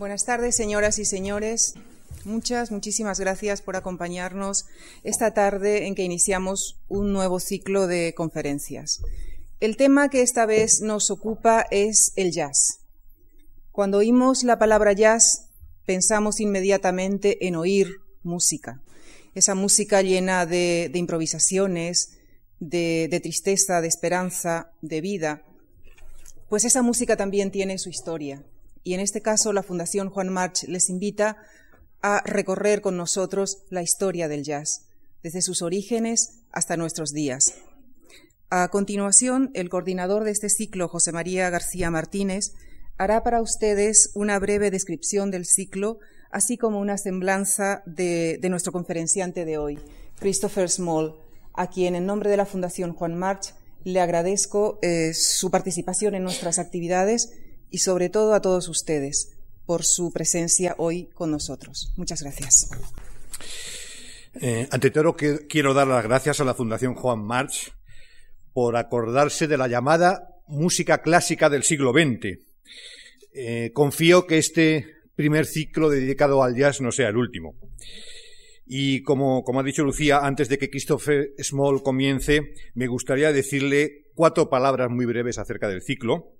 Buenas tardes, señoras y señores. Muchas, muchísimas gracias por acompañarnos esta tarde en que iniciamos un nuevo ciclo de conferencias. El tema que esta vez nos ocupa es el jazz. Cuando oímos la palabra jazz, pensamos inmediatamente en oír música, esa música llena de, improvisaciones, de tristeza, de esperanza, de vida, pues esa música también tiene su historia. Y en este caso la Fundación Juan March les invita a recorrer con nosotros la historia del jazz, desde sus orígenes hasta nuestros días. A continuación, el coordinador de este ciclo, José María García Martínez, hará para ustedes una breve descripción del ciclo, así como una semblanza de, nuestro conferenciante de hoy, Christopher Small, a quien en nombre de la Fundación Juan March le agradezco eh, su participación en nuestras actividades y sobre todo a todos ustedes por su presencia hoy con nosotros. Muchas gracias. Eh, ante todo, quiero dar las gracias a la Fundación Juan March por acordarse de la llamada música clásica del siglo XX. Eh, confío que este primer ciclo dedicado al jazz no sea el último. Y como, como ha dicho Lucía, antes de que Christopher Small comience, me gustaría decirle cuatro palabras muy breves acerca del ciclo.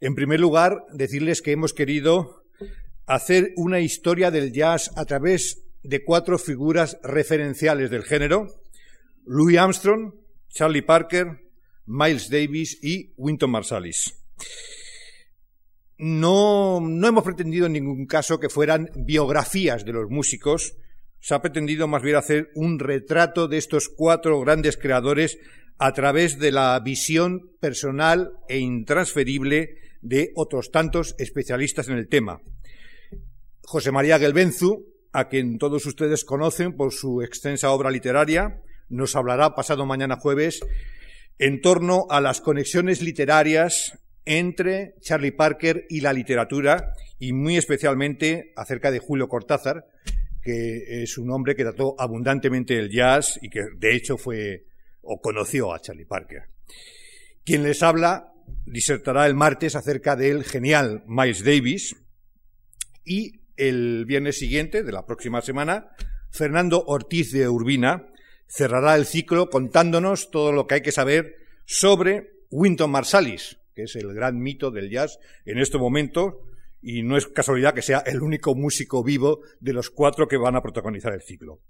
En primer lugar, decirles que hemos querido hacer una historia del jazz a través de cuatro figuras referenciales del género, Louis Armstrong, Charlie Parker, Miles Davis y Wynton Marsalis. No, no hemos pretendido en ningún caso que fueran biografías de los músicos, se ha pretendido más bien hacer un retrato de estos cuatro grandes creadores a través de la visión personal e intransferible de otros tantos especialistas en el tema. José María Gelbenzu, a quien todos ustedes conocen por su extensa obra literaria, nos hablará pasado mañana jueves en torno a las conexiones literarias entre Charlie Parker y la literatura y muy especialmente acerca de Julio Cortázar, que es un hombre que trató abundantemente el jazz y que de hecho fue o conoció a Charlie Parker. Quien les habla disertará el martes acerca del genial Miles Davis y el viernes siguiente de la próxima semana Fernando Ortiz de Urbina cerrará el ciclo contándonos todo lo que hay que saber sobre Wynton Marsalis, que es el gran mito del jazz en este momento, y no es casualidad que sea el único músico vivo de los cuatro que van a protagonizar el ciclo.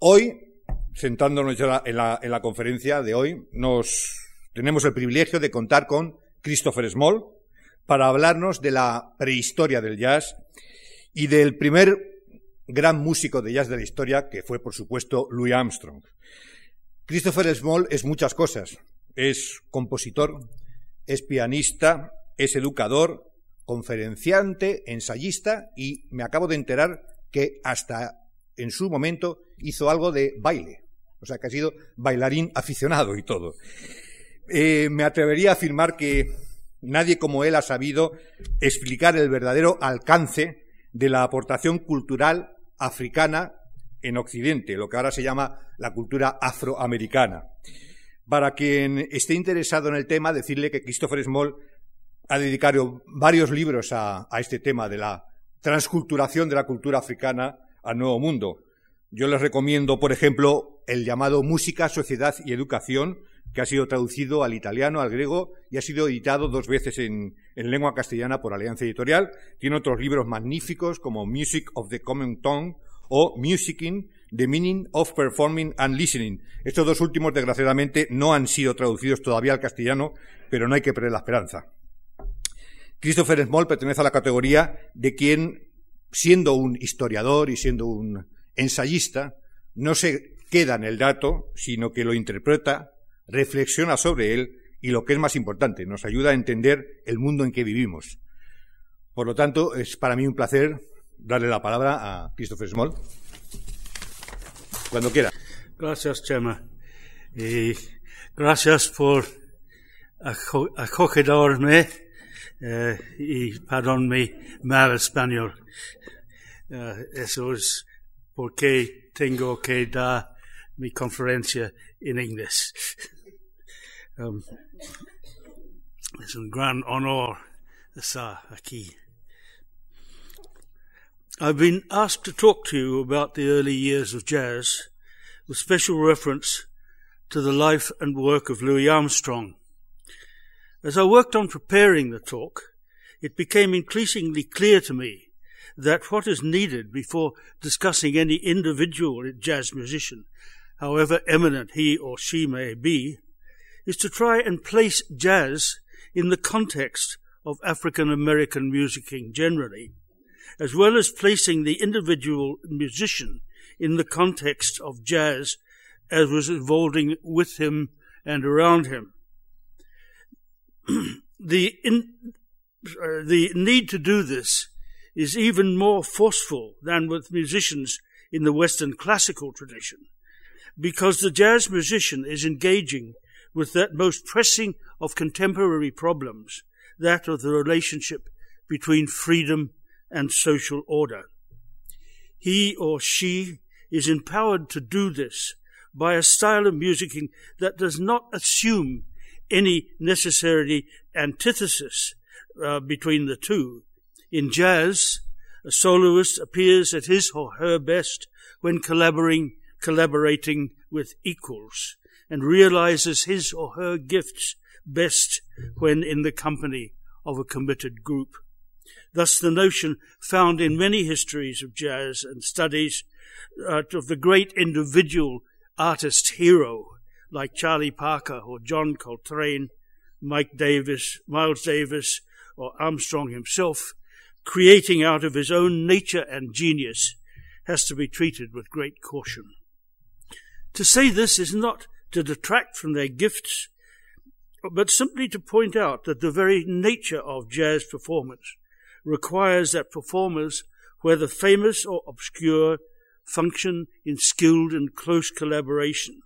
Hoy, sentándonos ya en la, en la conferencia de hoy, nos tenemos el privilegio de contar con Christopher Small para hablarnos de la prehistoria del jazz y del primer gran músico de jazz de la historia, que fue, por supuesto, Louis Armstrong. Christopher Small es muchas cosas. Es compositor, es pianista, es educador, conferenciante, ensayista y me acabo de enterar que hasta en su momento hizo algo de baile. O sea, que ha sido bailarín aficionado y todo. Eh, me atrevería a afirmar que nadie como él ha sabido explicar el verdadero alcance de la aportación cultural africana en Occidente, lo que ahora se llama la cultura afroamericana. Para quien esté interesado en el tema, decirle que Christopher Small ha dedicado varios libros a, a este tema de la transculturación de la cultura africana al Nuevo Mundo. Yo les recomiendo, por ejemplo, el llamado Música, Sociedad y Educación, que ha sido traducido al italiano, al griego y ha sido editado dos veces en, lengua castellana por Alianza Editorial. Tiene otros libros magníficos como Music of the Common Tongue o Musicing, The Meaning of Performing and Listening. Estos dos últimos, desgraciadamente, no han sido traducidos todavía al castellano, pero no hay que perder la esperanza. Christopher Small pertenece a la categoría de quien, siendo un historiador y siendo un ensayista, no se queda en el dato, sino que lo interpreta, reflexiona sobre él y lo que es más importante, nos ayuda a entender el mundo en que vivimos. Por lo tanto, es para mí un placer darle la palabra a Christopher Small. Cuando quiera. Gracias, Chema. Y gracias por acogerme eh, y perdón mi mal español. Eh, eso es porque tengo que dar mi conferencia en inglés. Um, es un gran honor estar aquí. I've been asked to talk to you about the early years of jazz with special reference to the life and work of Louis Armstrong. As I worked on preparing the talk, it became increasingly clear to me that what is needed before discussing any individual jazz musician, however eminent he or she may be, is to try and place jazz in the context of African American musicking generally as well as placing the individual musician in the context of jazz as was evolving with him and around him. the, in, uh, the need to do this is even more forceful than with musicians in the Western classical tradition, because the jazz musician is engaging with that most pressing of contemporary problems, that of the relationship between freedom and social order. He or she is empowered to do this by a style of musicking that does not assume any necessary antithesis uh, between the two. In jazz, a soloist appears at his or her best when collaborating, collaborating with equals and realizes his or her gifts best when in the company of a committed group. Thus, the notion found in many histories of jazz and studies uh, of the great individual artist hero like Charlie Parker or John Coltrane, Mike Davis, Miles Davis, or Armstrong himself, creating out of his own nature and genius, has to be treated with great caution. To say this is not to detract from their gifts, but simply to point out that the very nature of jazz performance requires that performers, whether famous or obscure, function in skilled and close collaboration,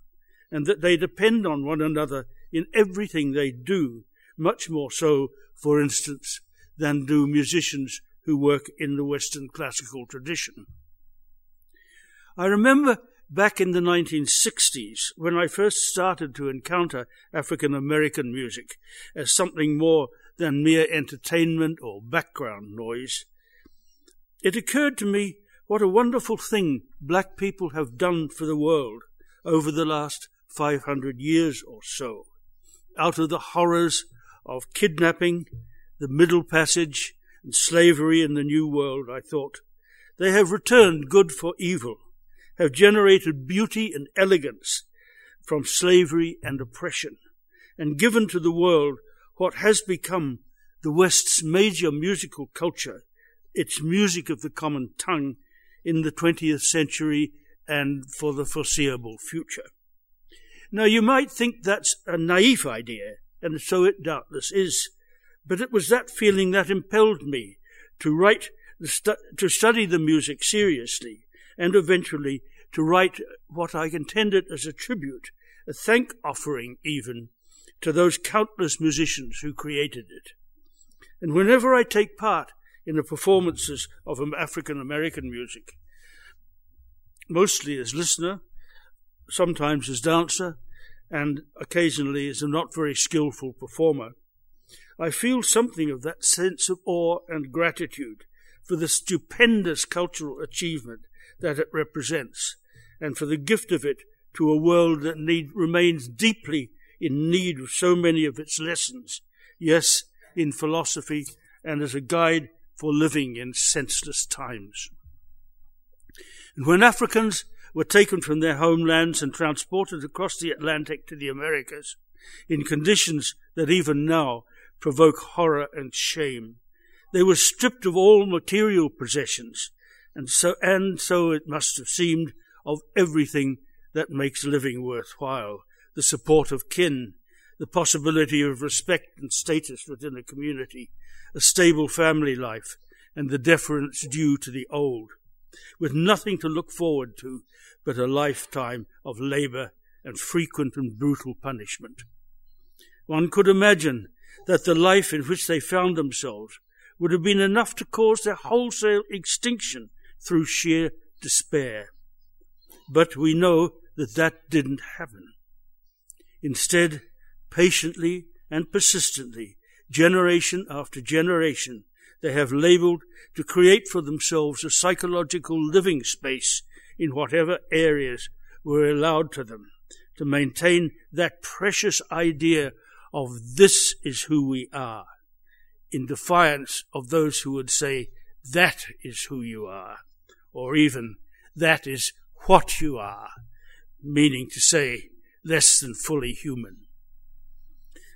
and that they depend on one another in everything they do, much more so, for instance, than do musicians who work in the Western classical tradition. I remember back in the 1960s when I first started to encounter African American music as something more than mere entertainment or background noise. It occurred to me what a wonderful thing black people have done for the world over the last 500 years or so. Out of the horrors of kidnapping, the Middle Passage, and slavery in the New World, I thought, they have returned good for evil, have generated beauty and elegance from slavery and oppression, and given to the world what has become the West's major musical culture, its music of the common tongue, in the 20th century and for the foreseeable future. Now, you might think that's a naive idea, and so it doubtless is, but it was that feeling that impelled me to write, to study the music seriously, and eventually to write what I intended as a tribute, a thank offering even, to those countless musicians who created it. And whenever I take part in the performances of African American music, mostly as listener, sometimes as dancer, and occasionally as a not very skillful performer, I feel something of that sense of awe and gratitude for the stupendous cultural achievement that it represents, and for the gift of it to a world that need, remains deeply in need of so many of its lessons, yes, in philosophy and as a guide for living in senseless times. And when Africans were taken from their homelands and transported across the Atlantic to the Americas, in conditions that even now provoke horror and shame, they were stripped of all material possessions, and so, and so it must have seemed of everything that makes living worthwhile, the support of kin, the possibility of respect and status within a community, a stable family life, and the deference due to the old, with nothing to look forward to but a lifetime of labor and frequent and brutal punishment. One could imagine that the life in which they found themselves would have been enough to cause their wholesale extinction through sheer despair. But we know that that didn't happen. Instead, patiently and persistently, generation after generation, they have labeled to create for themselves a psychological living space in whatever areas were allowed to them to maintain that precious idea of this is who we are, in defiance of those who would say, that is who you are, or even, that is what you are, meaning to say, less than fully human.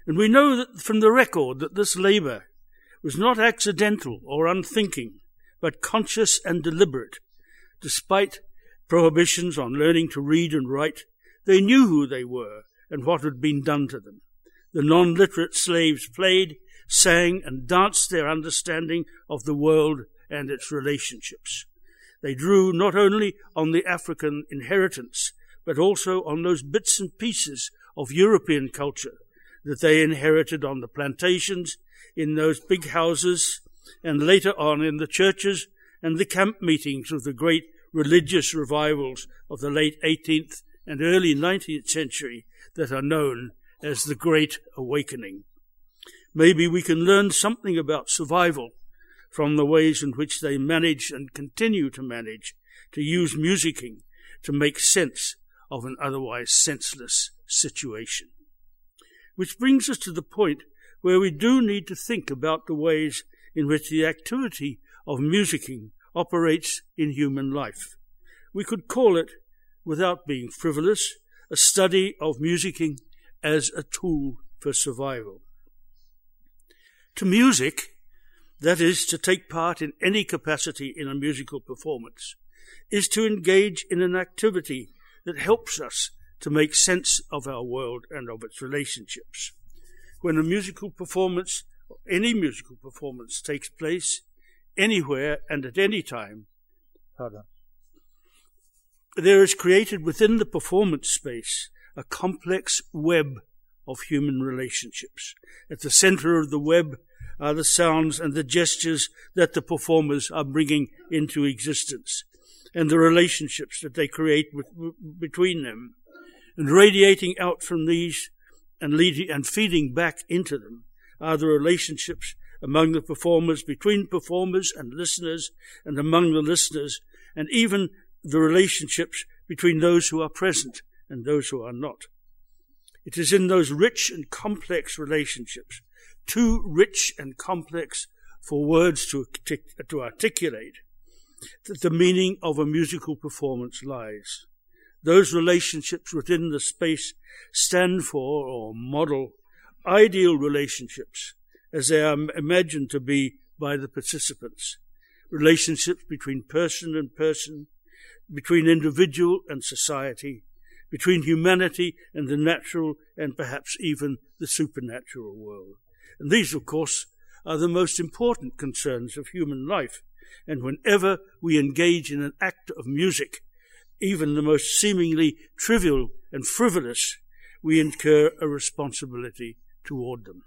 And we know from the record that this labour was not accidental or unthinking, but conscious and deliberate. Despite prohibitions on learning to read and write, they knew who they were and what had been done to them. The non literate slaves played, sang, and danced their understanding of the world and its relationships. They drew not only on the African inheritance, but also on those bits and pieces of European culture that they inherited on the plantations, in those big houses, and later on in the churches and the camp meetings of the great religious revivals of the late 18th and early 19th century that are known as the Great Awakening. Maybe we can learn something about survival from the ways in which they manage and continue to manage to use musicking to make sense of an otherwise senseless situation. Which brings us to the point where we do need to think about the ways in which the activity of musicking operates in human life. We could call it, without being frivolous, a study of musicking as a tool for survival. To music, that is, to take part in any capacity in a musical performance, is to engage in an activity that helps us to make sense of our world and of its relationships. When a musical performance, any musical performance takes place, anywhere and at any time, pardon, there is created within the performance space a complex web of human relationships. At the center of the web are the sounds and the gestures that the performers are bringing into existence and the relationships that they create with, between them. And radiating out from these and leading and feeding back into them are the relationships among the performers, between performers and listeners, and among the listeners, and even the relationships between those who are present and those who are not. It is in those rich and complex relationships, too rich and complex for words to, to articulate, that the meaning of a musical performance lies. Those relationships within the space stand for or model ideal relationships as they are imagined to be by the participants. Relationships between person and person, between individual and society, between humanity and the natural and perhaps even the supernatural world. And these, of course, are the most important concerns of human life. And whenever we engage in an act of music, even the most seemingly trivial and frivolous, we incur a responsibility toward them.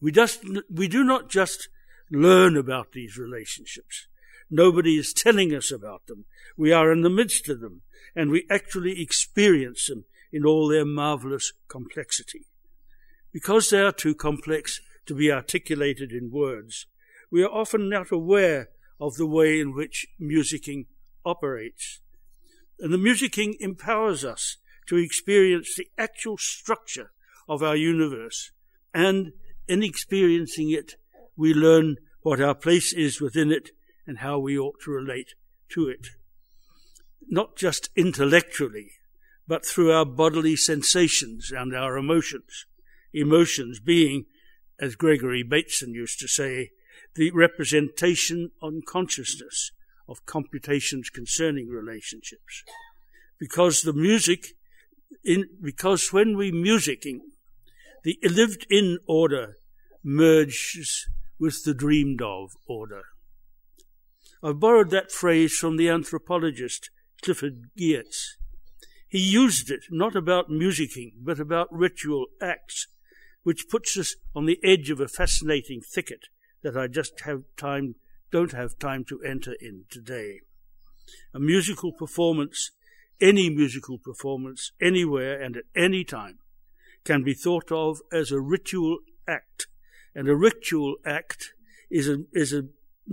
We, just, we do not just learn about these relationships. Nobody is telling us about them. We are in the midst of them, and we actually experience them in all their marvelous complexity. Because they are too complex to be articulated in words, we are often not aware of the way in which musicking operates. And the musicking empowers us to experience the actual structure of our universe. And in experiencing it, we learn what our place is within it and how we ought to relate to it. Not just intellectually, but through our bodily sensations and our emotions. Emotions being, as Gregory Bateson used to say, the representation on consciousness of computations concerning relationships. Because the music, in, because when we musicking, the lived in order merges with the dreamed of order. I've borrowed that phrase from the anthropologist Clifford Geertz. He used it not about musicking, but about ritual acts, which puts us on the edge of a fascinating thicket that I just have time don't have time to enter in today. A musical performance, any musical performance, anywhere and at any time, can be thought of as a ritual act, and a ritual act is a, is a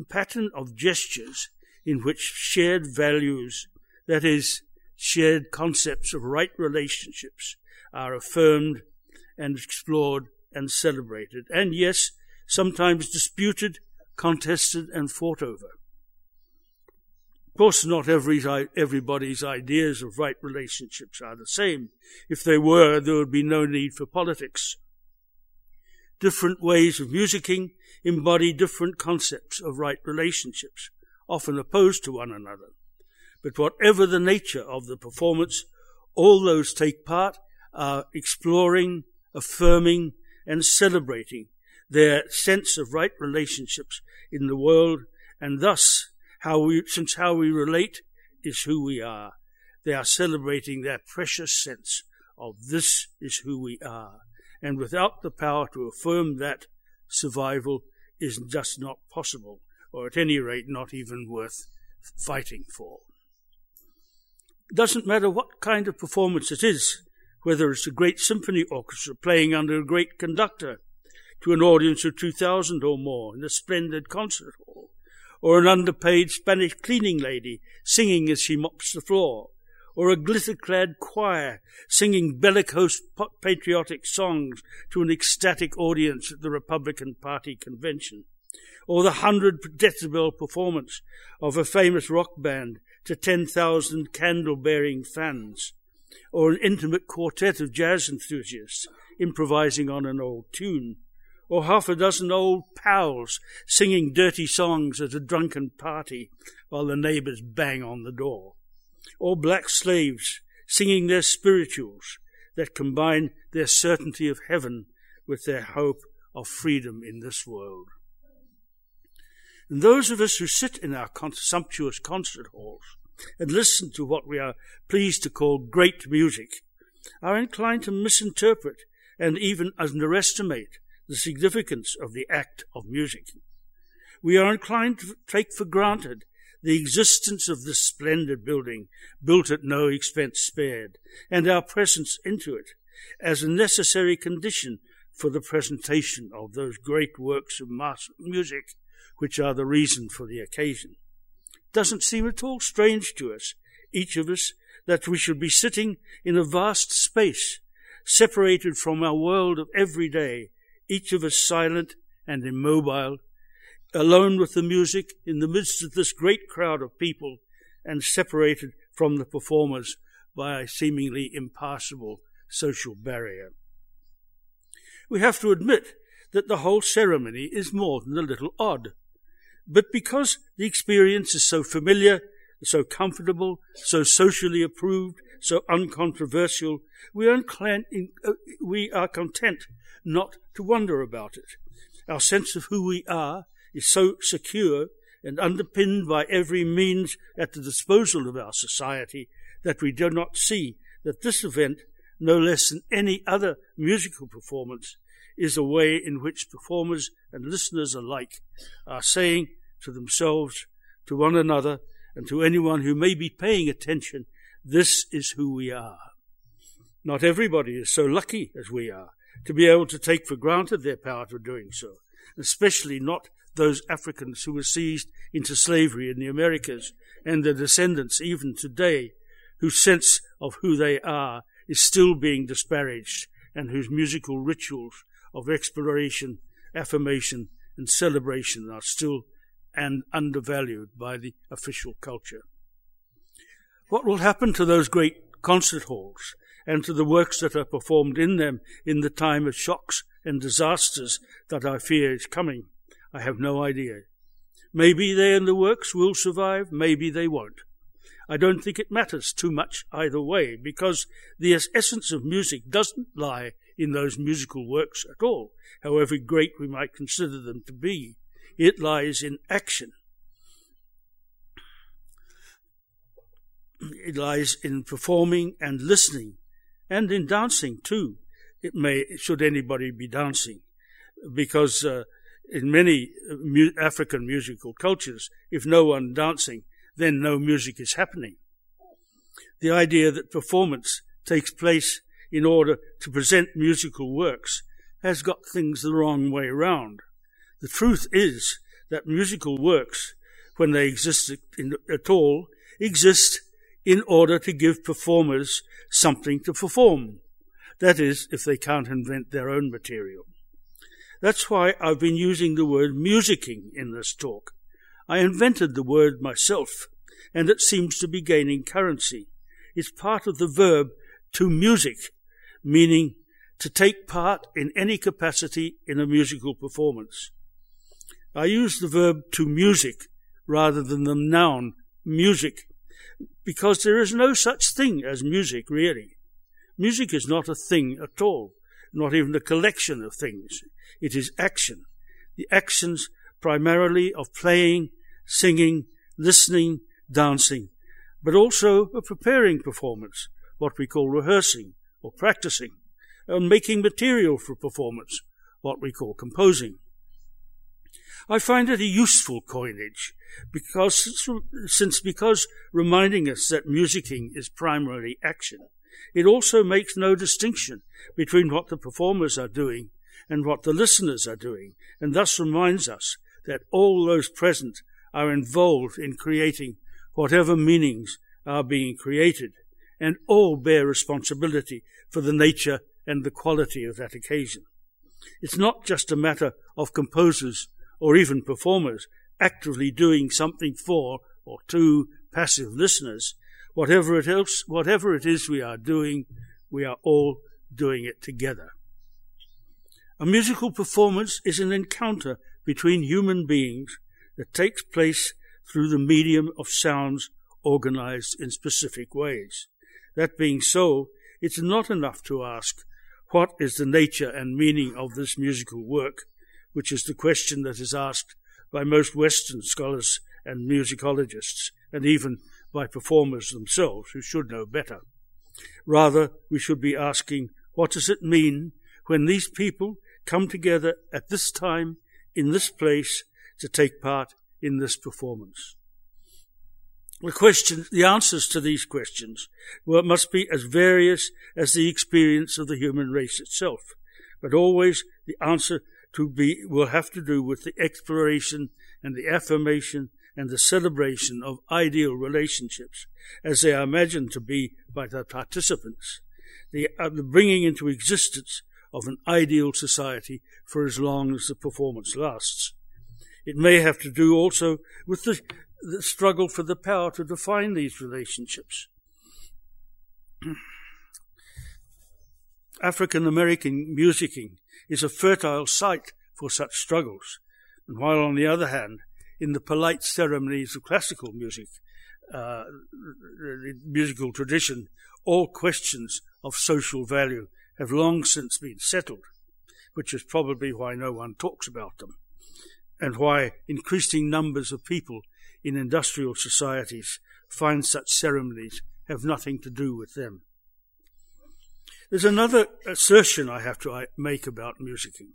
pattern of gestures in which shared values, that is, shared concepts of right relationships, are affirmed and explored and celebrated, and yes, sometimes disputed, contested, and fought over. Of course, not every, everybody's ideas of right relationships are the same. If they were, there would be no need for politics. Different ways of musicking embody different concepts of right relationships, often opposed to one another. But whatever the nature of the performance, all those take part are exploring, affirming, and celebrating their sense of right relationships in the world and thus how we, since how we relate is who we are. They are celebrating their precious sense of this is who we are. And without the power to affirm that, survival is just not possible, or at any rate, not even worth fighting for. It doesn't matter what kind of performance it is, whether it's a great symphony orchestra playing under a great conductor to an audience of 2,000 or more in a splendid concert hall, or an underpaid Spanish cleaning lady singing as she mops the floor, or a glitter-clad choir singing bellicose patriotic songs to an ecstatic audience at the Republican Party convention, or the hundred decibel performance of a famous rock band to 10,000 candle-bearing fans, or an intimate quartet of jazz enthusiasts improvising on an old tune, or half a dozen old pals singing dirty songs at a drunken party while the neighbors bang on the door, or black slaves singing their spirituals that combine their certainty of heaven with their hope of freedom in this world. And those of us who sit in our sumptuous concert halls and listen to what we are pleased to call great music are inclined to misinterpret and even underestimate the significance of the act of music. We are inclined to take for granted the existence of this splendid building, built at no expense spared, and our presence into it as a necessary condition for the presentation of those great works of music which are the reason for the occasion. Doesn't seem at all strange to us, each of us, that we should be sitting in a vast space, separated from our world of every day, each of us silent and immobile, alone with the music in the midst of this great crowd of people, and separated from the performers by a seemingly impassable social barrier. We have to admit that the whole ceremony is more than a little odd. But because the experience is so familiar, so comfortable, so socially approved, so uncontroversial, we are, uh, we are content not to wonder about it. Our sense of who we are is so secure and underpinned by every means at the disposal of our society that we do not see that this event, no less than any other musical performance, is a way in which performers and listeners alike are saying to themselves, to one another, and to anyone who may be paying attention, this is who we are. Not everybody is so lucky as we are to be able to take for granted their power to doing so, especially not those Africans who were seized into slavery in the Americas and their descendants even today, whose sense of who they are is still being disparaged and whose musical rituals of exploration, affirmation, and celebration are still and undervalued by the official culture. What will happen to those great concert halls and to the works that are performed in them in the time of shocks and disasters that I fear is coming? I have no idea. Maybe they and the works will survive, maybe they won't. I don't think it matters too much either way, because the essence of music doesn't lie in those musical works at all, however great we might consider them to be. It lies in action. It lies in performing and listening, and in dancing too. It may, should anybody be dancing, because uh, in many uh, mu- African musical cultures, if no one dancing, then no music is happening. The idea that performance takes place in order to present musical works has got things the wrong way round. The truth is that musical works, when they exist in, at all, exist in order to give performers something to perform. That is, if they can't invent their own material. That's why I've been using the word musicking in this talk. I invented the word myself, and it seems to be gaining currency. It's part of the verb to music, meaning to take part in any capacity in a musical performance. I use the verb to music rather than the noun music because there is no such thing as music really. Music is not a thing at all, not even a collection of things. It is action. The actions primarily of playing, singing, listening, dancing, but also of preparing performance, what we call rehearsing or practicing, and making material for performance, what we call composing. I find it a useful coinage because since because reminding us that musicking is primarily action, it also makes no distinction between what the performers are doing and what the listeners are doing, and thus reminds us that all those present are involved in creating whatever meanings are being created, and all bear responsibility for the nature and the quality of that occasion. It's not just a matter of composers or even performers actively doing something for or to passive listeners, whatever it else, whatever it is we are doing, we are all doing it together. A musical performance is an encounter between human beings that takes place through the medium of sounds organized in specific ways. That being so, it's not enough to ask, what is the nature and meaning of this musical work? which is the question that is asked by most Western scholars and musicologists, and even by performers themselves, who should know better. Rather, we should be asking, what does it mean when these people come together at this time, in this place, to take part in this performance? The questions, the answers to these questions well, must be as various as the experience of the human race itself, but always the answer to be will have to do with the exploration and the affirmation and the celebration of ideal relationships as they are imagined to be by the participants, the, uh, the bringing into existence of an ideal society for as long as the performance lasts. It may have to do also with the, the struggle for the power to define these relationships. African American musicking is a fertile site for such struggles. And while, on the other hand, in the polite ceremonies of classical music, uh, musical tradition, all questions of social value have long since been settled, which is probably why no one talks about them, and why increasing numbers of people in industrial societies find such ceremonies have nothing to do with them. There's another assertion I have to make about musicking.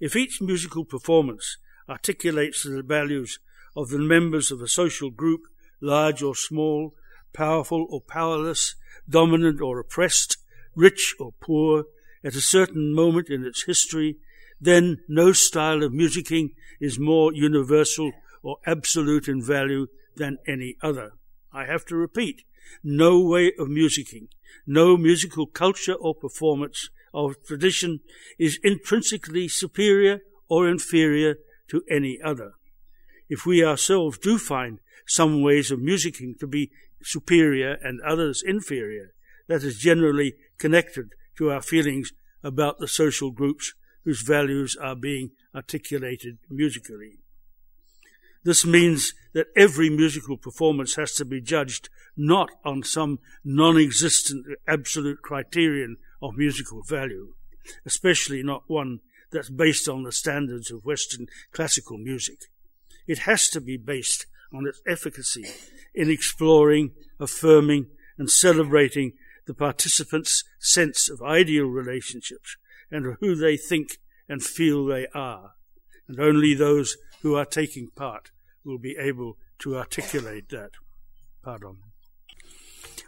If each musical performance articulates the values of the members of a social group, large or small, powerful or powerless, dominant or oppressed, rich or poor, at a certain moment in its history, then no style of musicking is more universal or absolute in value than any other. I have to repeat, no way of musicking no musical culture or performance or tradition is intrinsically superior or inferior to any other. If we ourselves do find some ways of musicking to be superior and others inferior, that is generally connected to our feelings about the social groups whose values are being articulated musically. This means that every musical performance has to be judged not on some non-existent absolute criterion of musical value, especially not one that's based on the standards of Western classical music. It has to be based on its efficacy in exploring, affirming, and celebrating the participants' sense of ideal relationships and who they think and feel they are. And only those who are taking part will be able to articulate that. Pardon.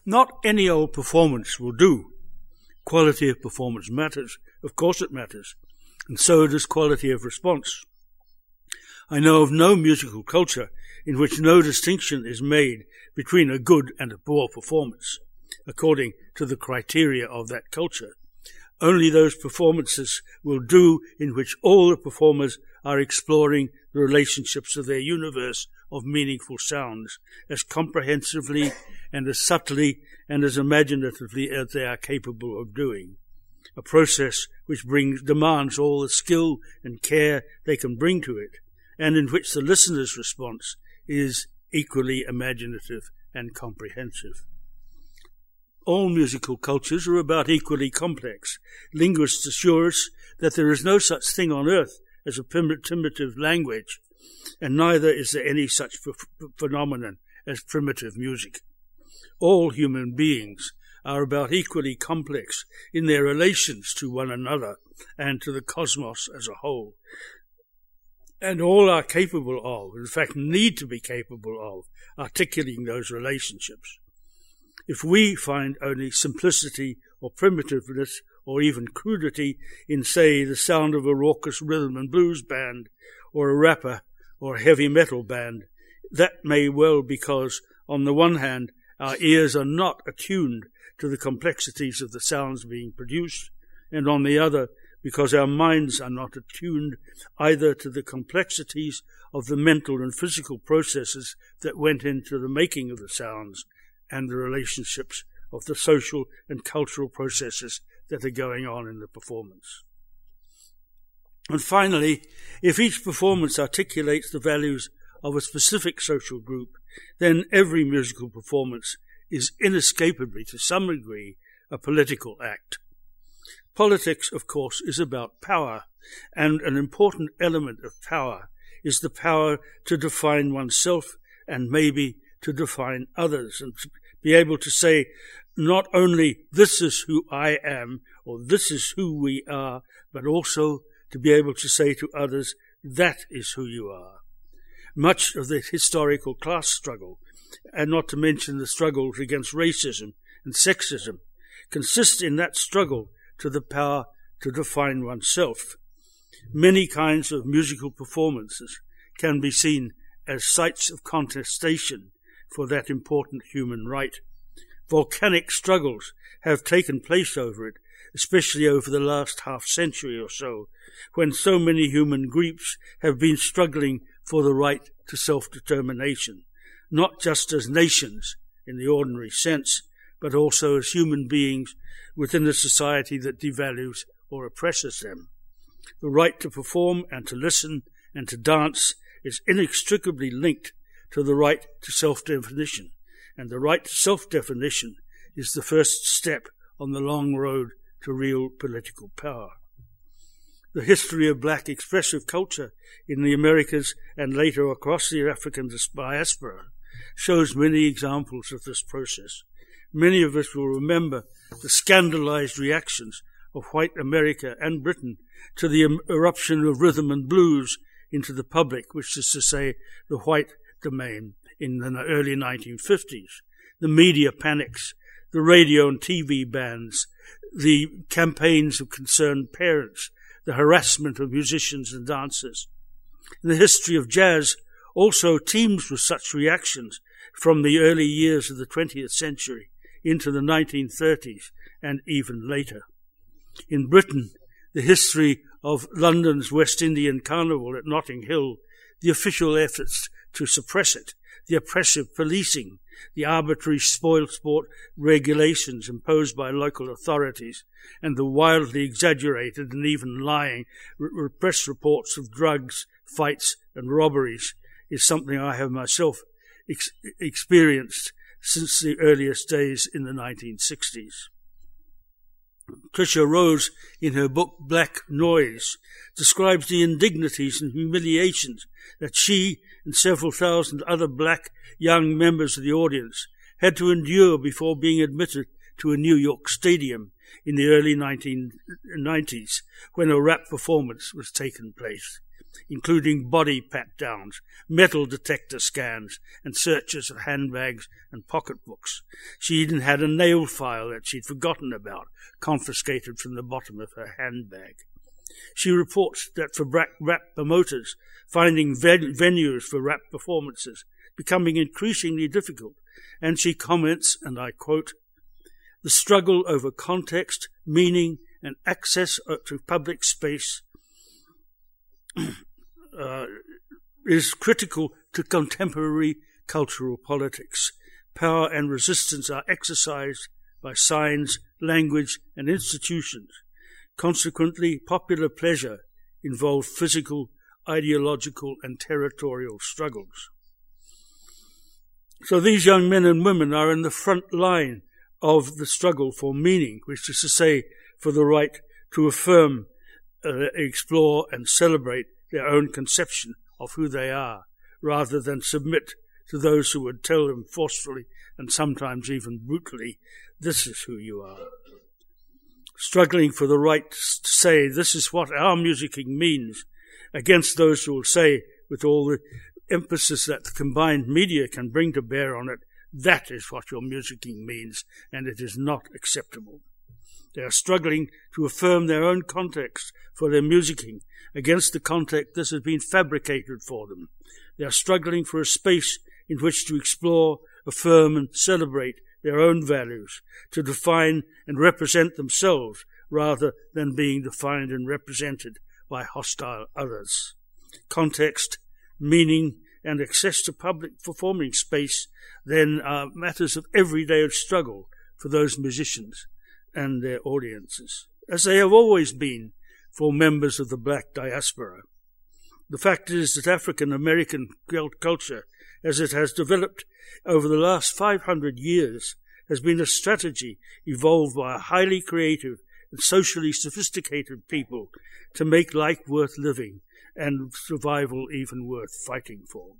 Not any old performance will do. Quality of performance matters. Of course it matters. And so does quality of response. I know of no musical culture in which no distinction is made between a good and a poor performance, according to the criteria of that culture. Only those performances will do in which all the performers are exploring relationships of their universe of meaningful sounds as comprehensively and as subtly and as imaginatively as they are capable of doing. A process which brings, demands all the skill and care they can bring to it, and in which the listener's response is equally imaginative and comprehensive. All musical cultures are about equally complex. Linguists assure us that there is no such thing on earth as a primitive language, and neither is there any such phenomenon as primitive music. All human beings are about equally complex in their relations to one another and to the cosmos as a whole. And all are capable of, in fact, need to be capable of, articulating those relationships. If we find only simplicity or primitiveness or even crudity in, say, the sound of a raucous rhythm and blues band or a rapper or a heavy metal band, that may well be because, on the one hand, our ears are not attuned to the complexities of the sounds being produced, and on the other, because our minds are not attuned either to the complexities of the mental and physical processes that went into the making of the sounds and the relationships of the social and cultural processes that are going on in the performance. And finally, if each performance articulates the values of a specific social group, then every musical performance is inescapably, to some degree, a political act. Politics, of course, is about power, and an important element of power is the power to define oneself and maybe to define others and to be able to say not only this is who I am or this is who we are, but also to be able to say to others that is who you are. Much of the historical class struggle, and not to mention the struggles against racism and sexism, consists in that struggle to the power to define oneself. Many kinds of musical performances can be seen as sites of contestation for that important human right. Volcanic struggles have taken place over it, especially over the last half century or so, when so many human groups have been struggling for the right to self-determination, not just as nations in the ordinary sense, but also as human beings within a society that devalues or oppresses them. The right to perform and to listen and to dance is inextricably linked to the right to self-definition, and the right to self-definition is the first step on the long road to real political power. The history of black expressive culture in the Americas and later across the African diaspora shows many examples of this process. Many of us will remember the scandalized reactions of white America and Britain to the eruption of rhythm and blues into the public, which is to say, the white domain in the early 1950s. The media panics, the radio and TV bans, the campaigns of concerned parents, the harassment of musicians and dancers. The history of jazz also teems with such reactions from the early years of the 20th century into the 1930s and even later. In Britain, the history of London's West Indian Carnival at Notting Hill, the official efforts to suppress it, the oppressive policing, the arbitrary spoil sport regulations imposed by local authorities, and the wildly exaggerated and even lying press reports of drugs, fights, and robberies is something I have myself ex- experienced since the earliest days in the 1960s. Tricia Rose, in her book Black Noise, describes the indignities and humiliations that she and several thousand other black young members of the audience had to endure before being admitted to a New York stadium in the early 1990s when a rap performance was taking place including body pat downs, metal detector scans, and searches of handbags and pocketbooks. She even had a nail file that she'd forgotten about, confiscated from the bottom of her handbag. She reports that for rap promoters, finding venues for rap performances becoming increasingly difficult, and she comments, and I quote, the struggle over context, meaning, and access to public space uh, is critical to contemporary cultural politics. Power and resistance are exercised by signs, language, and institutions. Consequently, popular pleasure involved physical, ideological, and territorial struggles. So these young men and women are in the front line of the struggle for meaning, which is to say, for the right to affirm, uh, explore, and celebrate their own conception of who they are, rather than submit to those who would tell them forcefully and sometimes even brutally, this is who you are. Struggling for the right to say, this is what our musicking means, against those who will say, with all the emphasis that the combined media can bring to bear on it, that is what your musicking means, and it is not acceptable. They are struggling to affirm their own context for their musicking against the context that has been fabricated for them. They are struggling for a space in which to explore, affirm, and celebrate their own values, to define and represent themselves rather than being defined and represented by hostile others. Context, meaning, and access to public performing space then are matters of everyday struggle for those musicians and their audiences, as they have always been for members of the black diaspora. The fact is that African American culture, as it has developed over the last 500 years, has been a strategy evolved by a highly creative and socially sophisticated people to make life worth living and survival even worth fighting for.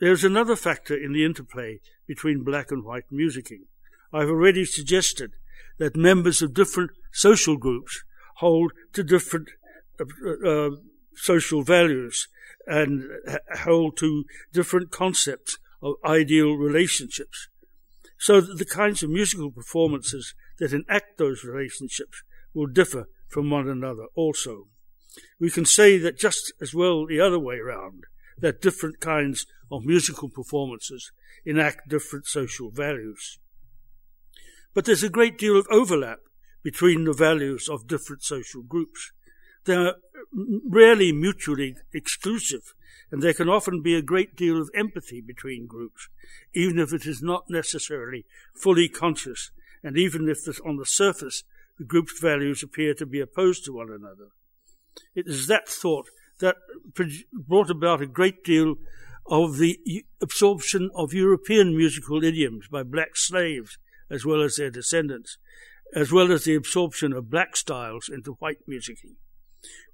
There is another factor in the interplay between black and white musicking. I've already suggested that members of different social groups hold to different uh, uh, social values and hold to different concepts of ideal relationships. So that the kinds of musical performances that enact those relationships will differ from one another also. We can say that just as well the other way round, that different kinds of musical performances enact different social values. But there's a great deal of overlap between the values of different social groups. They are rarely mutually exclusive, and there can often be a great deal of empathy between groups, even if it is not necessarily fully conscious, and even if on the surface the group's values appear to be opposed to one another. It is that thought that brought about a great deal of the absorption of European musical idioms by black slaves as well as their descendants, as well as the absorption of black styles into white musicking.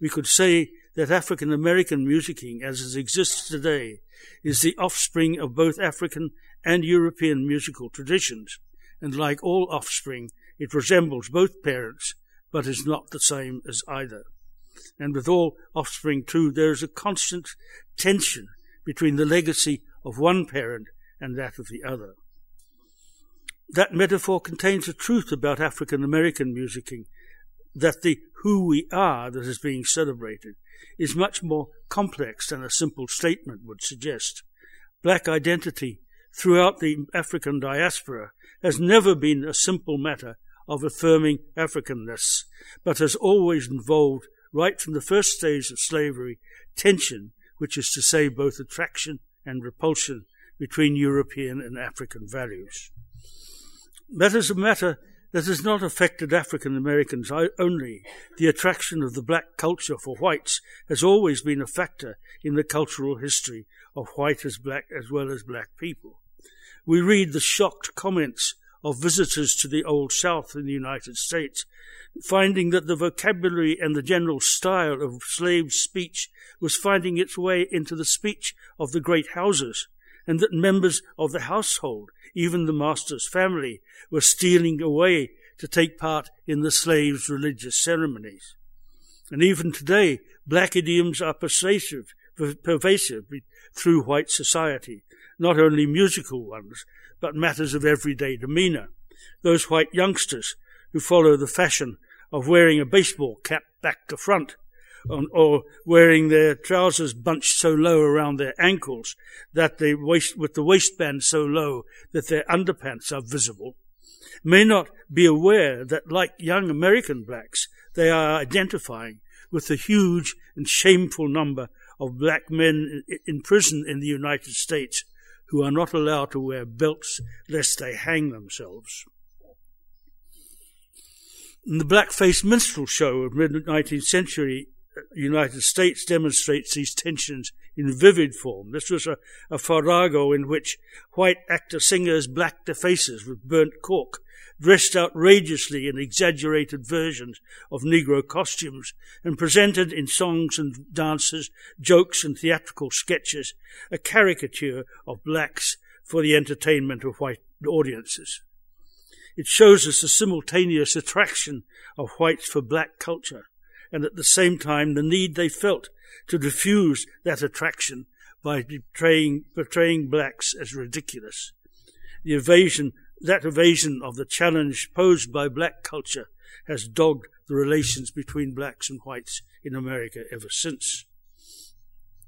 We could say that African American musicking, as it exists today, is the offspring of both African and European musical traditions, and like all offspring, it resembles both parents, but is not the same as either. And with all offspring, too, there is a constant tension between the legacy of one parent and that of the other. That metaphor contains a truth about African American musicking, that the who we are that is being celebrated is much more complex than a simple statement would suggest. Black identity throughout the African diaspora has never been a simple matter of affirming Africanness, but has always involved, right from the first stage of slavery, tension, which is to say both attraction and repulsion between European and African values. That is a matter that has not affected African Americans only. The attraction of the black culture for whites has always been a factor in the cultural history of white as black as well as black people. We read the shocked comments of visitors to the Old South in the United States, finding that the vocabulary and the general style of slave speech was finding its way into the speech of the great houses, and that members of the household even the master's family, were stealing away to take part in the slaves' religious ceremonies. And even today, black idioms are pervasive, pervasive through white society, not only musical ones, but matters of everyday demeanor. Those white youngsters who follow the fashion of wearing a baseball cap back to front or wearing their trousers bunched so low around their ankles that they waist, with the waistband so low that their underpants are visible, may not be aware that, like young American blacks, they are identifying with the huge and shameful number of black men in prison in the United States who are not allowed to wear belts lest they hang themselves. In the black-faced minstrel show of mid-19th century United States demonstrates these tensions in vivid form. This was a, a farrago in which white actor singers blacked their faces with burnt cork, dressed outrageously in exaggerated versions of Negro costumes, and presented in songs and dances, jokes and theatrical sketches a caricature of blacks for the entertainment of white audiences. It shows us the simultaneous attraction of whites for black culture and at the same time the need they felt to diffuse that attraction by portraying, portraying blacks as ridiculous. The evasion, that evasion of the challenge posed by black culture has dogged the relations between blacks and whites in America ever since.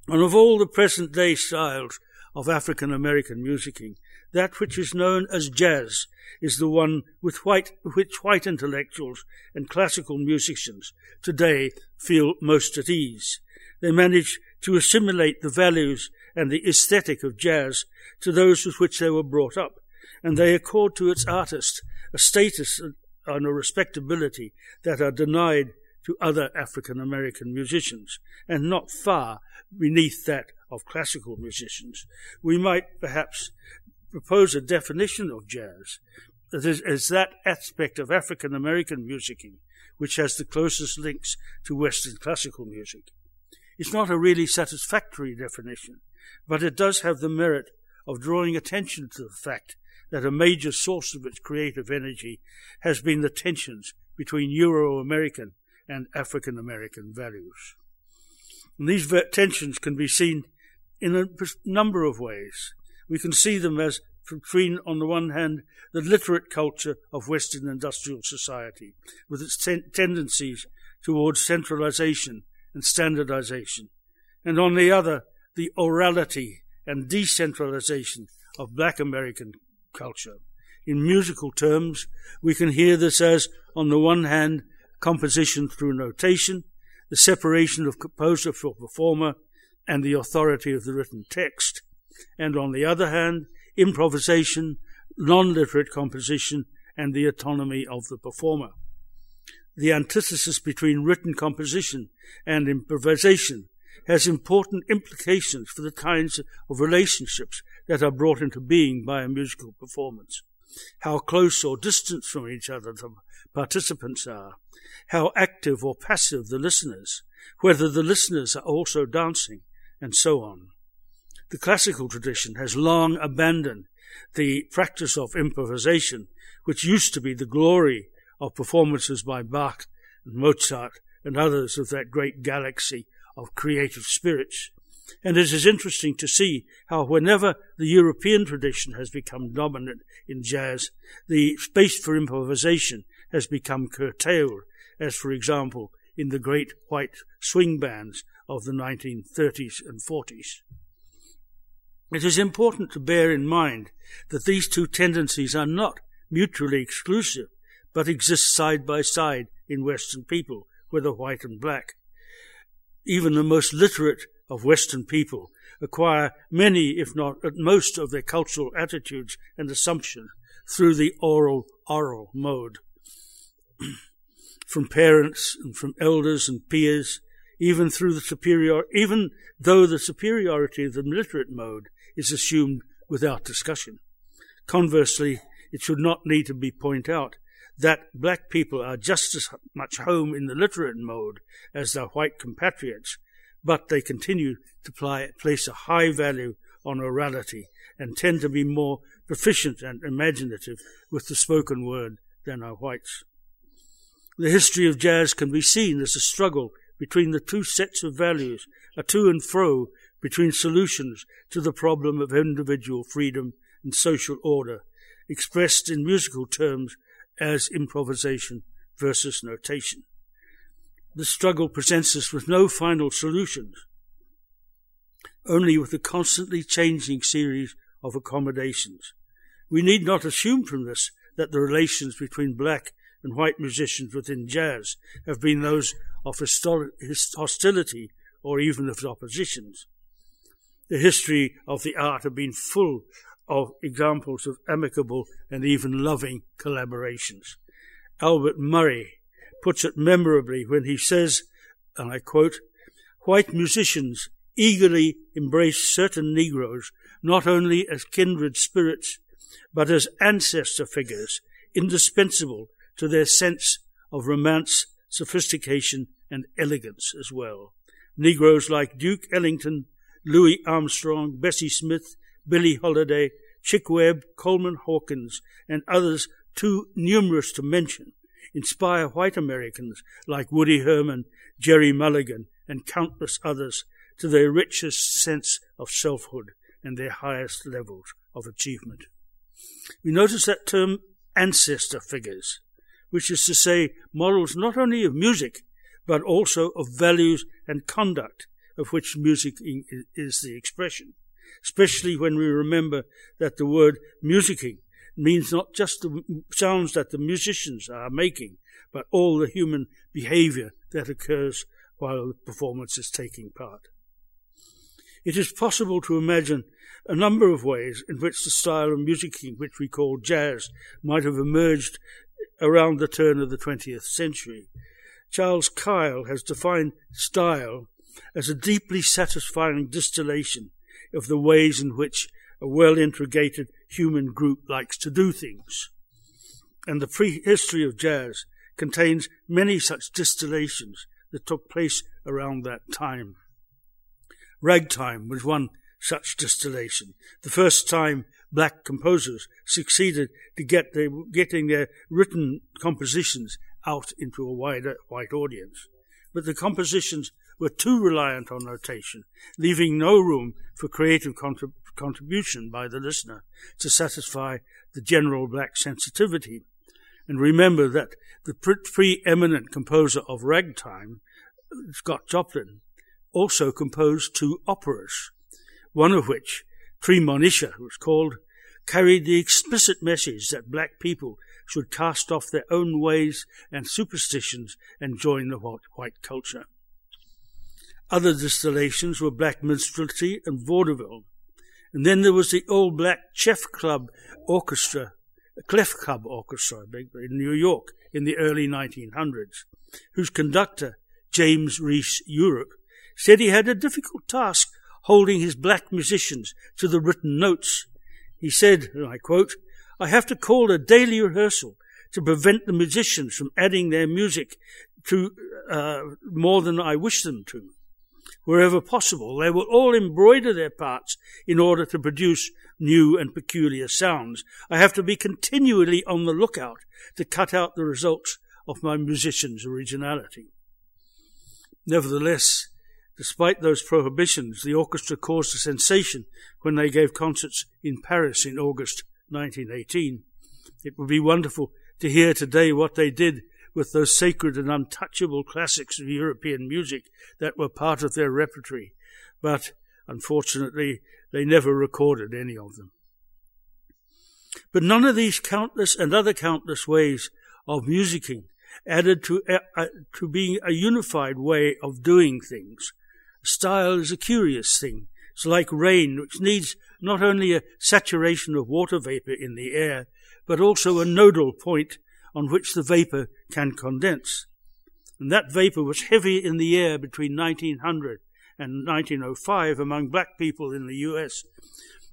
And of all the present day styles of African American musicking, that which is known as jazz is the one with white, which white intellectuals and classical musicians today feel most at ease. They manage to assimilate the values and the aesthetic of jazz to those with which they were brought up, and they accord to its artist a status and a respectability that are denied to other African American musicians, and not far beneath that of classical musicians. We might perhaps propose a definition of jazz that is, as that aspect of African American musicking which has the closest links to Western classical music. It's not a really satisfactory definition, but it does have the merit of drawing attention to the fact that a major source of its creative energy has been the tensions between Euro American and African American values. And these tensions can be seen in a number of ways. We can see them as between, on the one hand, the literate culture of Western industrial society, with its ten- tendencies towards centralization and standardization, and on the other, the orality and decentralization of black American culture. In musical terms, we can hear this as, on the one hand, composition through notation, the separation of composer from performer, and the authority of the written text, and on the other hand, improvisation, non literate composition, and the autonomy of the performer. The antithesis between written composition and improvisation has important implications for the kinds of relationships that are brought into being by a musical performance. How close or distant from each other the participants are, how active or passive the listeners, whether the listeners are also dancing, and so on. The classical tradition has long abandoned the practice of improvisation, which used to be the glory of performances by Bach and Mozart and others of that great galaxy of creative spirits. And it is interesting to see how whenever the European tradition has become dominant in jazz, the space for improvisation has become curtailed, as for example in the great white swing bands of the 1930s and 40s. It is important to bear in mind that these two tendencies are not mutually exclusive, but exist side by side in Western people, whether white and black. Even the most literate of Western people acquire many, if not at most, of their cultural attitudes and assumptions through the oral, oral mode. from parents and from elders and peers, even through the superior, even though the superiority of the literate mode is assumed without discussion. Conversely, it should not need to be pointed out that black people are just as much home in the literate mode as their white compatriots, but they continue to ply, place a high value on orality and tend to be more proficient and imaginative with the spoken word than our whites. The history of jazz can be seen as a struggle between the two sets of values, a to and fro between solutions to the problem of individual freedom and social order, expressed in musical terms as improvisation versus notation. The struggle presents us with no final solutions, only with a constantly changing series of accommodations. We need not assume from this that the relations between black and white musicians within jazz have been those of hostility or even of oppositions. The history of the art have been full of examples of amicable and even loving collaborations. Albert Murray puts it memorably when he says, and I quote, white musicians eagerly embrace certain Negroes not only as kindred spirits, but as ancestor figures indispensable to their sense of romance, sophistication, and elegance as well. Negroes like Duke Ellington, Louis Armstrong, Bessie Smith, Billie Holiday, Chick Webb, Coleman Hawkins, and others too numerous to mention, inspire white Americans like Woody Herman, Gerry Mulligan, and countless others to their richest sense of selfhood and their highest levels of achievement. We notice that term ancestor figures, which is to say models not only of music, but also of values and conduct of which music is the expression, especially when we remember that the word musicking means not just the sounds that the musicians are making, but all the human behavior that occurs while the performance is taking part. It is possible to imagine a number of ways in which the style of musicking which we call jazz might have emerged around the turn of the 20th century. Charles Keil has defined style as a deeply satisfying distillation of the ways in which a well integrated human group likes to do things. And the prehistory of jazz contains many such distillations that took place around that time. Ragtime was one such distillation. The first time black composers succeeded to get getting their written compositions out into a wider white audience. But the compositions were too reliant on notation, leaving no room for creative contrib- contribution by the listener to satisfy the general black sensitivity. And remember that the preeminent composer of ragtime, Scott Joplin, also composed two operas, one of which, Treemonisha it was called, carried the explicit message that black people should cast off their own ways and superstitions and join the white culture. Other distillations were Black Minstrelsy and Vaudeville. And then there was the Old Black Chef Club Orchestra, Clef Club Orchestra in New York in the early 1900s, whose conductor, James Reese Europe, said he had a difficult task holding his black musicians to the written notes. He said, and I quote, I have to call a daily rehearsal to prevent the musicians from adding their music to uh, more than I wish them to wherever possible. They will all embroider their parts in order to produce new and peculiar sounds. I have to be continually on the lookout to cut out the results of my musician's originality. Nevertheless, despite those prohibitions, the orchestra caused a sensation when they gave concerts in Paris in August 1918. It would be wonderful to hear today what they did with those sacred and untouchable classics of European music that were part of their repertory, but unfortunately they never recorded any of them. But none of these countless and other countless ways of musicking added to, uh, uh, to being a unified way of doing things. Style is a curious thing. It's like rain, which needs not only a saturation of water vapor in the air, but also a nodal point on which the vapor can condense. And that vapor was heavy in the air between 1900 and 1905 among black people in the US.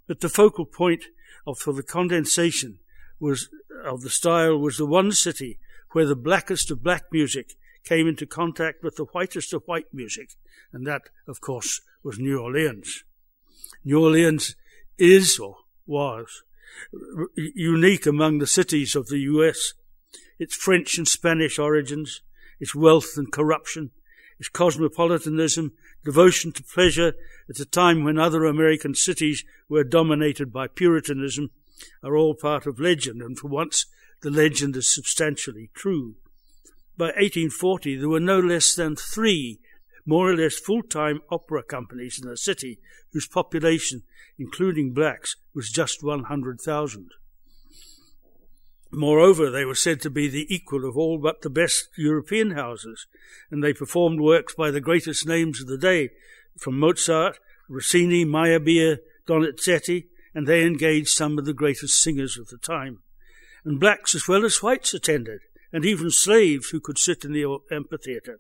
But the focal point of, for the condensation was, of the style was the one city where the blackest of black music came into contact with the whitest of white music, and that, of course, was New Orleans. New Orleans is, or was, unique among the cities of the U.S its French and Spanish origins, its wealth and corruption, its cosmopolitanism, devotion to pleasure at a time when other American cities were dominated by Puritanism, are all part of legend, and for once the legend is substantially true. By 1840 there were no less than three more or less full-time opera companies in the city whose population, including blacks, was just 100,000. Moreover, they were said to be the equal of all but the best European houses, and they performed works by the greatest names of the day, from Mozart, Rossini, Meyerbeer, Donizetti, and they engaged some of the greatest singers of the time. And blacks as well as whites attended, and even slaves who could sit in the amphitheatre.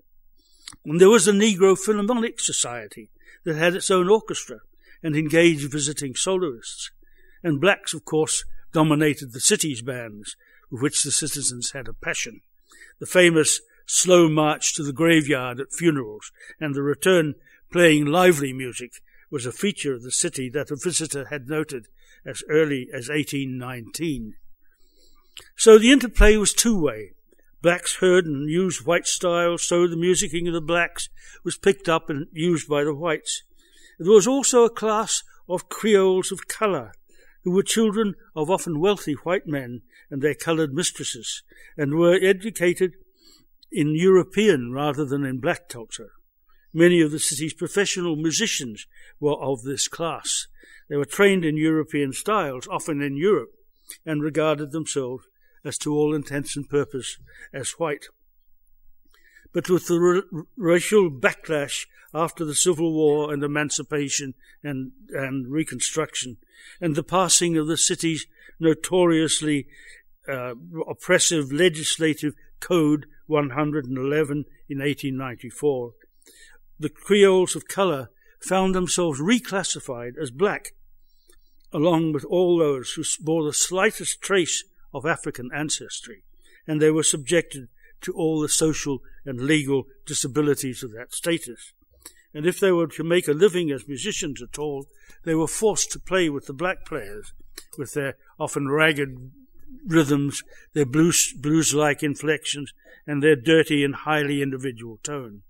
And there was the Negro Philharmonic Society that had its own orchestra and engaged visiting soloists. And blacks, of course, dominated the city's bands, with which the citizens had a passion. The famous slow march to the graveyard at funerals and the return playing lively music was a feature of the city that a visitor had noted as early as 1819. So the interplay was two way. Blacks heard and used white style, so the musicking of the blacks was picked up and used by the whites. There was also a class of Creoles of colour, who were children of often wealthy white men and their coloured mistresses, and were educated in European rather than in black culture. Many of the city's professional musicians were of this class. They were trained in European styles, often in Europe, and regarded themselves as to all intents and purpose as white. But with the racial backlash after the Civil War and emancipation and, and Reconstruction, and the passing of the city's notoriously uh, oppressive legislative Code 111 in 1894, the Creoles of color found themselves reclassified as black, along with all those who bore the slightest trace of African ancestry, and they were subjected to all the social and legal disabilities of that status. And if they were to make a living as musicians at all, they were forced to play with the black players, with their often ragged rhythms, their blues, blues-like inflections, and their dirty and highly individual tone.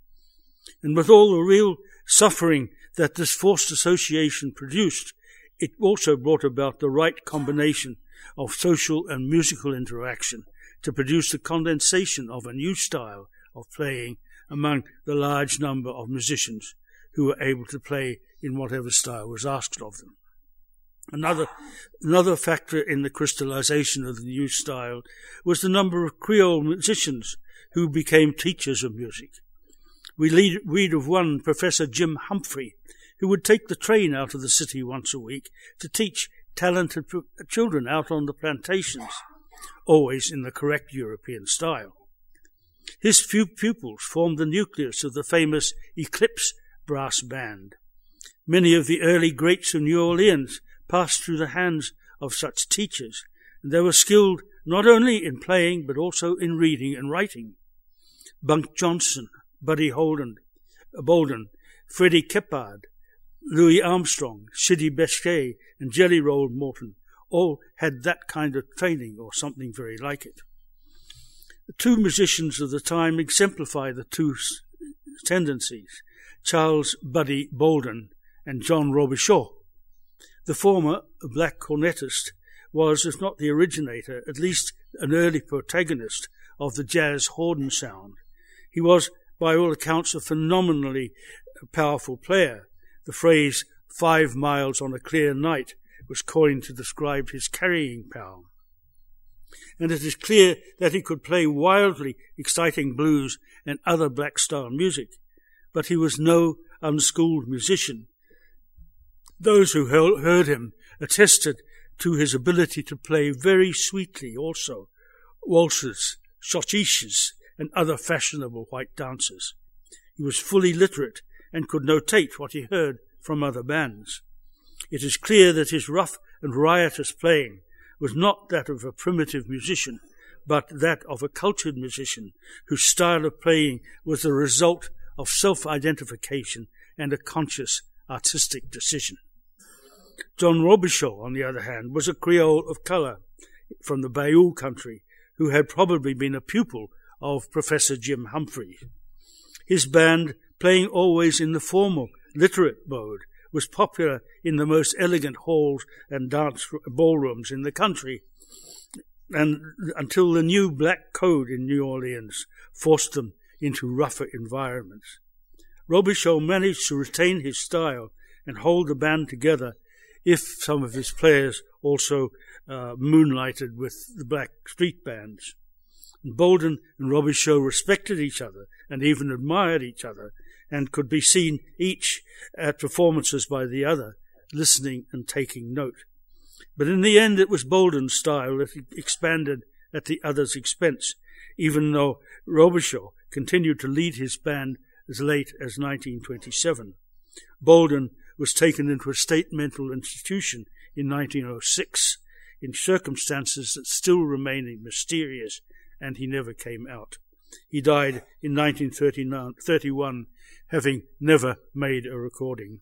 And with all the real suffering that this forced association produced, it also brought about the right combination of social and musical interaction to produce the condensation of a new style of playing among the large number of musicians who were able to play in whatever style was asked of them. Another, another factor in the crystallization of the new style was the number of Creole musicians who became teachers of music. We lead, read of one, Professor Jim Humphrey, who would take the train out of the city once a week to teach talented children out on the plantations, always in the correct European style. His few pupils formed the nucleus of the famous Eclipse brass band. Many of the early greats of New Orleans passed through the hands of such teachers, and they were skilled not only in playing but also in reading and writing. Bunk Johnson, Buddy Holden, Bolden, Freddie Keppard, Louis Armstrong, Sidney Bechet, and Jelly Roll Morton all had that kind of training or something very like it. The two musicians of the time exemplify the two tendencies Charles Buddy Bolden and John Robichaux. The former, a black cornetist, was, if not the originator, at least an early protagonist of the jazz horn sound. He was, by all accounts, a phenomenally powerful player. The phrase five miles on a clear night was coined to describe his carrying power. And it is clear that he could play wildly exciting blues and other black style music, but he was no unschooled musician. Those who heard him attested to his ability to play very sweetly also waltzes, schottisches, and other fashionable white dances. He was fully literate and could notate what he heard from other bands. It is clear that his rough and riotous playing was not that of a primitive musician, but that of a cultured musician whose style of playing was the result of self identification and a conscious artistic decision. John Robichaux, on the other hand, was a Creole of colour from the Bayou country who had probably been a pupil of Professor Jim Humphrey. His band, playing always in the formal, literate mode, was popular in the most elegant halls and dance ballrooms in the country. and until the new black code in New Orleans forced them into rougher environments. Robichaux managed to retain his style and hold the band together if some of his players also uh, moonlighted with the black street bands. Bolden and Robichaux respected each other and even admired each other and could be seen each at performances by the other, listening and taking note. But in the end, it was Bolden's style that expanded at the other's expense, even though Robichaux continued to lead his band as late as 1927. Bolden was taken into a state mental institution in 1906 in circumstances that still remain mysterious, and he never came out. He died in 1931, having never made a recording.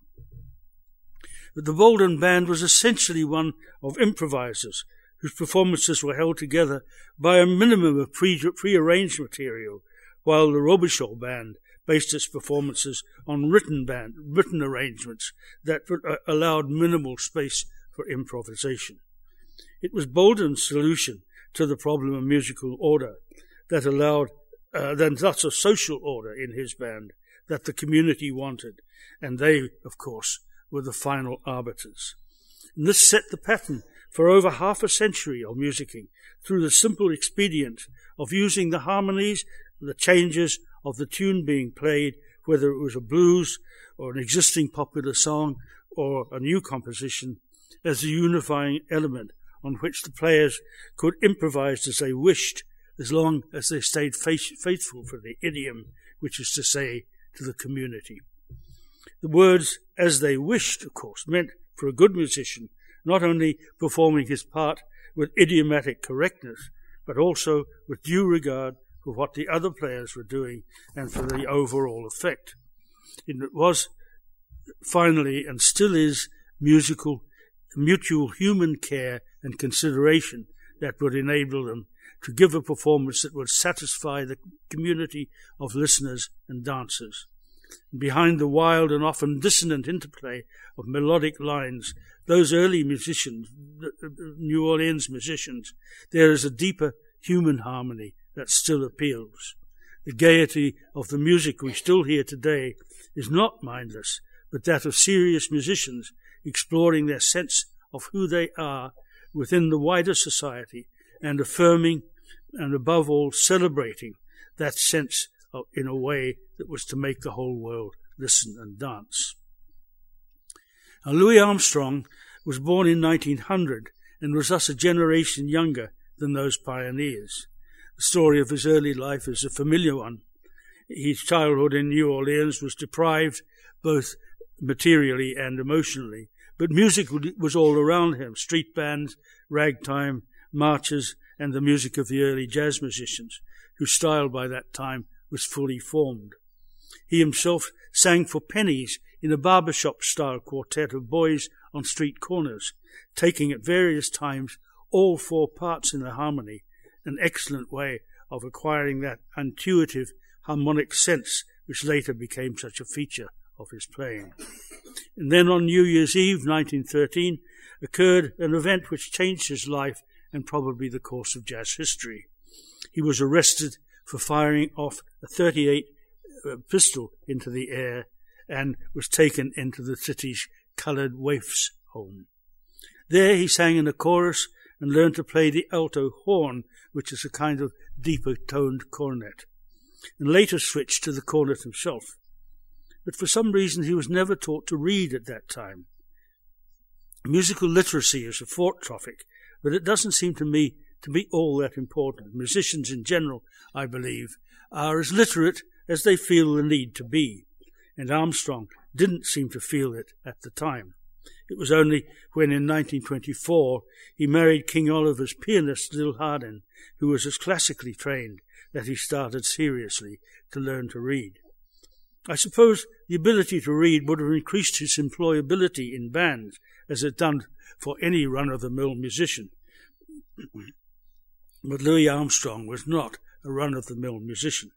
But the Bolden Band was essentially one of improvisers whose performances were held together by a minimum of pre arranged material, while the Robichaux Band based its performances on written band, written arrangements that uh, allowed minimal space for improvisation. It was Bolden's solution to the problem of musical order that allowed, uh, then thus a social order in his band that the community wanted, and they, of course, were the final arbiters. And this set the pattern for over half a century of musicking through the simple expedient of using the harmonies, the changes of the tune being played, whether it was a blues or an existing popular song or a new composition, as a unifying element on which the players could improvise as they wished, as long as they stayed faithful for the idiom, which is to say, to the community. The words as they wished, of course, meant for a good musician not only performing his part with idiomatic correctness, but also with due regard for what the other players were doing and for the overall effect. It was finally and still is musical, mutual human care and consideration that would enable them to give a performance that would satisfy the community of listeners and dancers. Behind the wild and often dissonant interplay of melodic lines, those early musicians, New Orleans musicians, there is a deeper human harmony that still appeals. The gaiety of the music we still hear today is not mindless, but that of serious musicians exploring their sense of who they are within the wider society and affirming and above all celebrating that sense of, in a way that was to make the whole world listen and dance. Now, Louis Armstrong was born in 1900 and was thus a generation younger than those pioneers. The story of his early life is a familiar one. His childhood in New Orleans was deprived both materially and emotionally, but music was all around him street bands, ragtime, marches, and the music of the early jazz musicians, whose style by that time was fully formed. He himself sang for pennies in a barbershop style quartet of boys on street corners, taking at various times all four parts in the harmony an excellent way of acquiring that intuitive harmonic sense which later became such a feature of his playing. And then on New Year's Eve 1913 occurred an event which changed his life and probably the course of jazz history. He was arrested for firing off a 38 uh, pistol into the air and was taken into the city's coloured waifs' home. There he sang in a chorus and learned to play the alto horn, which is a kind of deeper toned cornet, and later switched to the cornet himself. But for some reason he was never taught to read at that time. Musical literacy is a fort topic, but it doesn't seem to me to be all that important. Musicians in general, I believe, are as literate as they feel the need to be, and Armstrong didn't seem to feel it at the time. It was only when in 1924 he married King Oliver's pianist Lil Hardin, who was as classically trained, that he started seriously to learn to read. I suppose the ability to read would have increased his employability in bands, as it done for any run of the mill musician. but Louis Armstrong was not a run of the mill musician.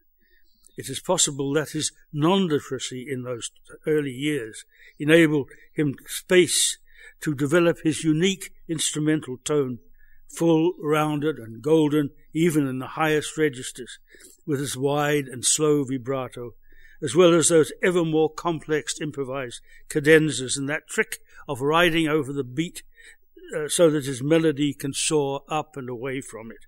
It is possible that his non literacy in those early years enabled him space to develop his unique instrumental tone full, rounded, and golden, even in the highest registers, with its wide and slow vibrato, as well as those ever more complex improvised cadenzas and that trick of riding over the beat uh, so that his melody can soar up and away from it.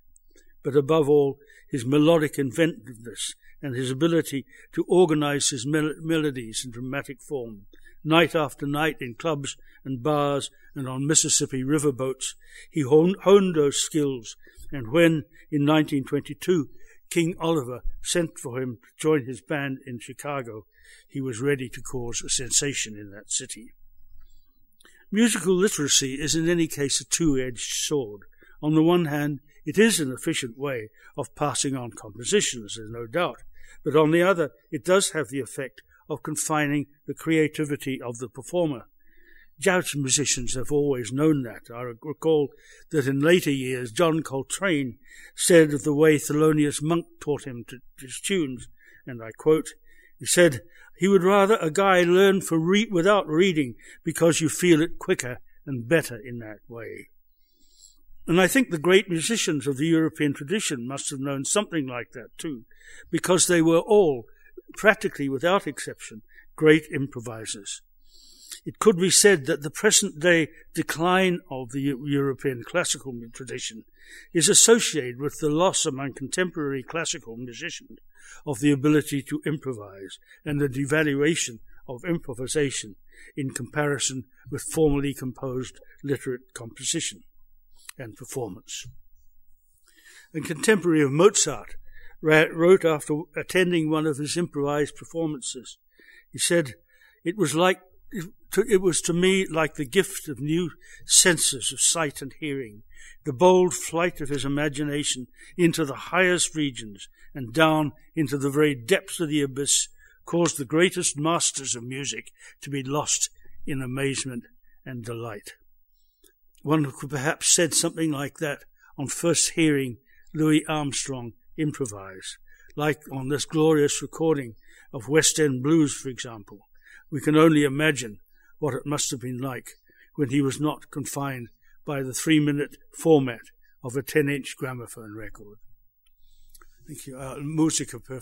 But above all, his melodic inventiveness and his ability to organize his mel- melodies in dramatic form. Night after night in clubs and bars and on Mississippi riverboats, he honed, those skills, and when, in 1922, King Oliver sent for him to join his band in Chicago, he was ready to cause a sensation in that city. Musical literacy is in any case a two-edged sword. On the one hand, it is an efficient way of passing on compositions, there's no doubt, but on the other, it does have the effect of confining the creativity of the performer. Jazz musicians have always known that. I recall that in later years, John Coltrane said of the way Thelonious Monk taught him to, his tunes, and I quote, he said, he would rather a guy learn for re- without reading because you feel it quicker and better in that way. And I think the great musicians of the European tradition must have known something like that too, because they were all, practically without exception, great improvisers. It could be said that the present day decline of the European classical tradition is associated with the loss among contemporary classical musicians of the ability to improvise and the devaluation of improvisation in comparison with formally composed literate composition and performance. A contemporary of Mozart wrote after attending one of his improvised performances, he said, It was like it was to me like the gift of new senses of sight and hearing, the bold flight of his imagination into the highest regions and down into the very depths of the abyss caused the greatest masters of music to be lost in amazement and delight. One could perhaps said something like that on first hearing Louis Armstrong improvise, like on this glorious recording of West End Blues, for example. We can only imagine what it must have been like when he was not confined by the three minute format of a 10 inch gramophone record. Thank you. Uh, música, per.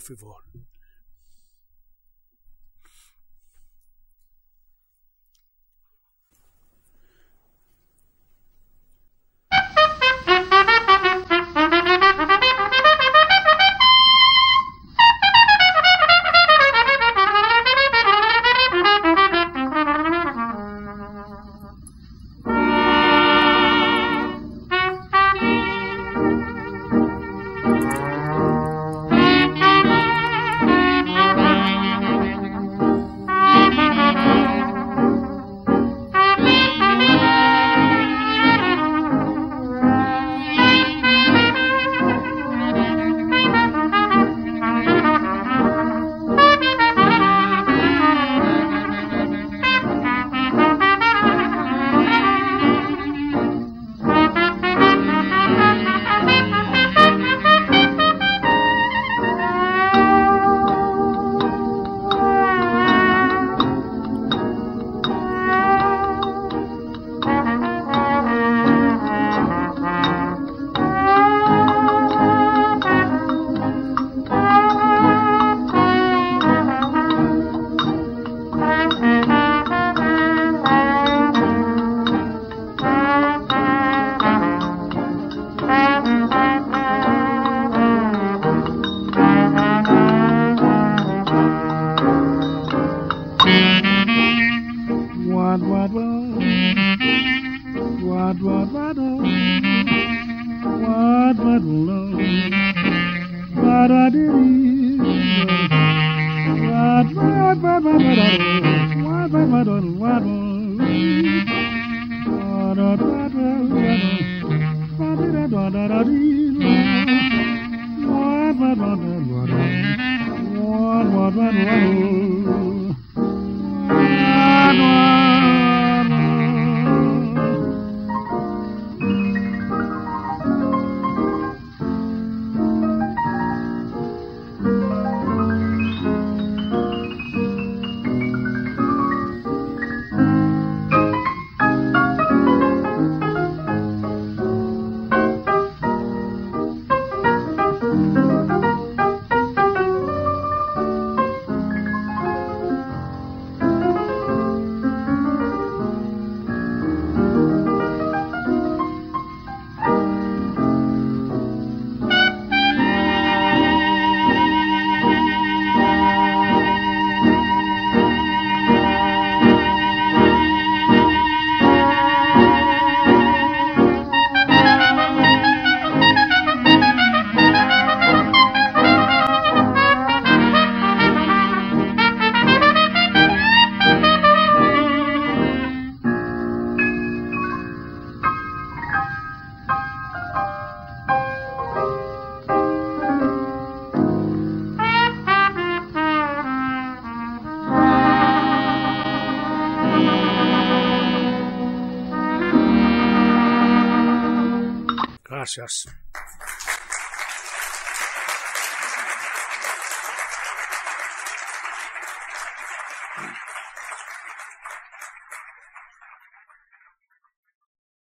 One, one, one, one. Gracias.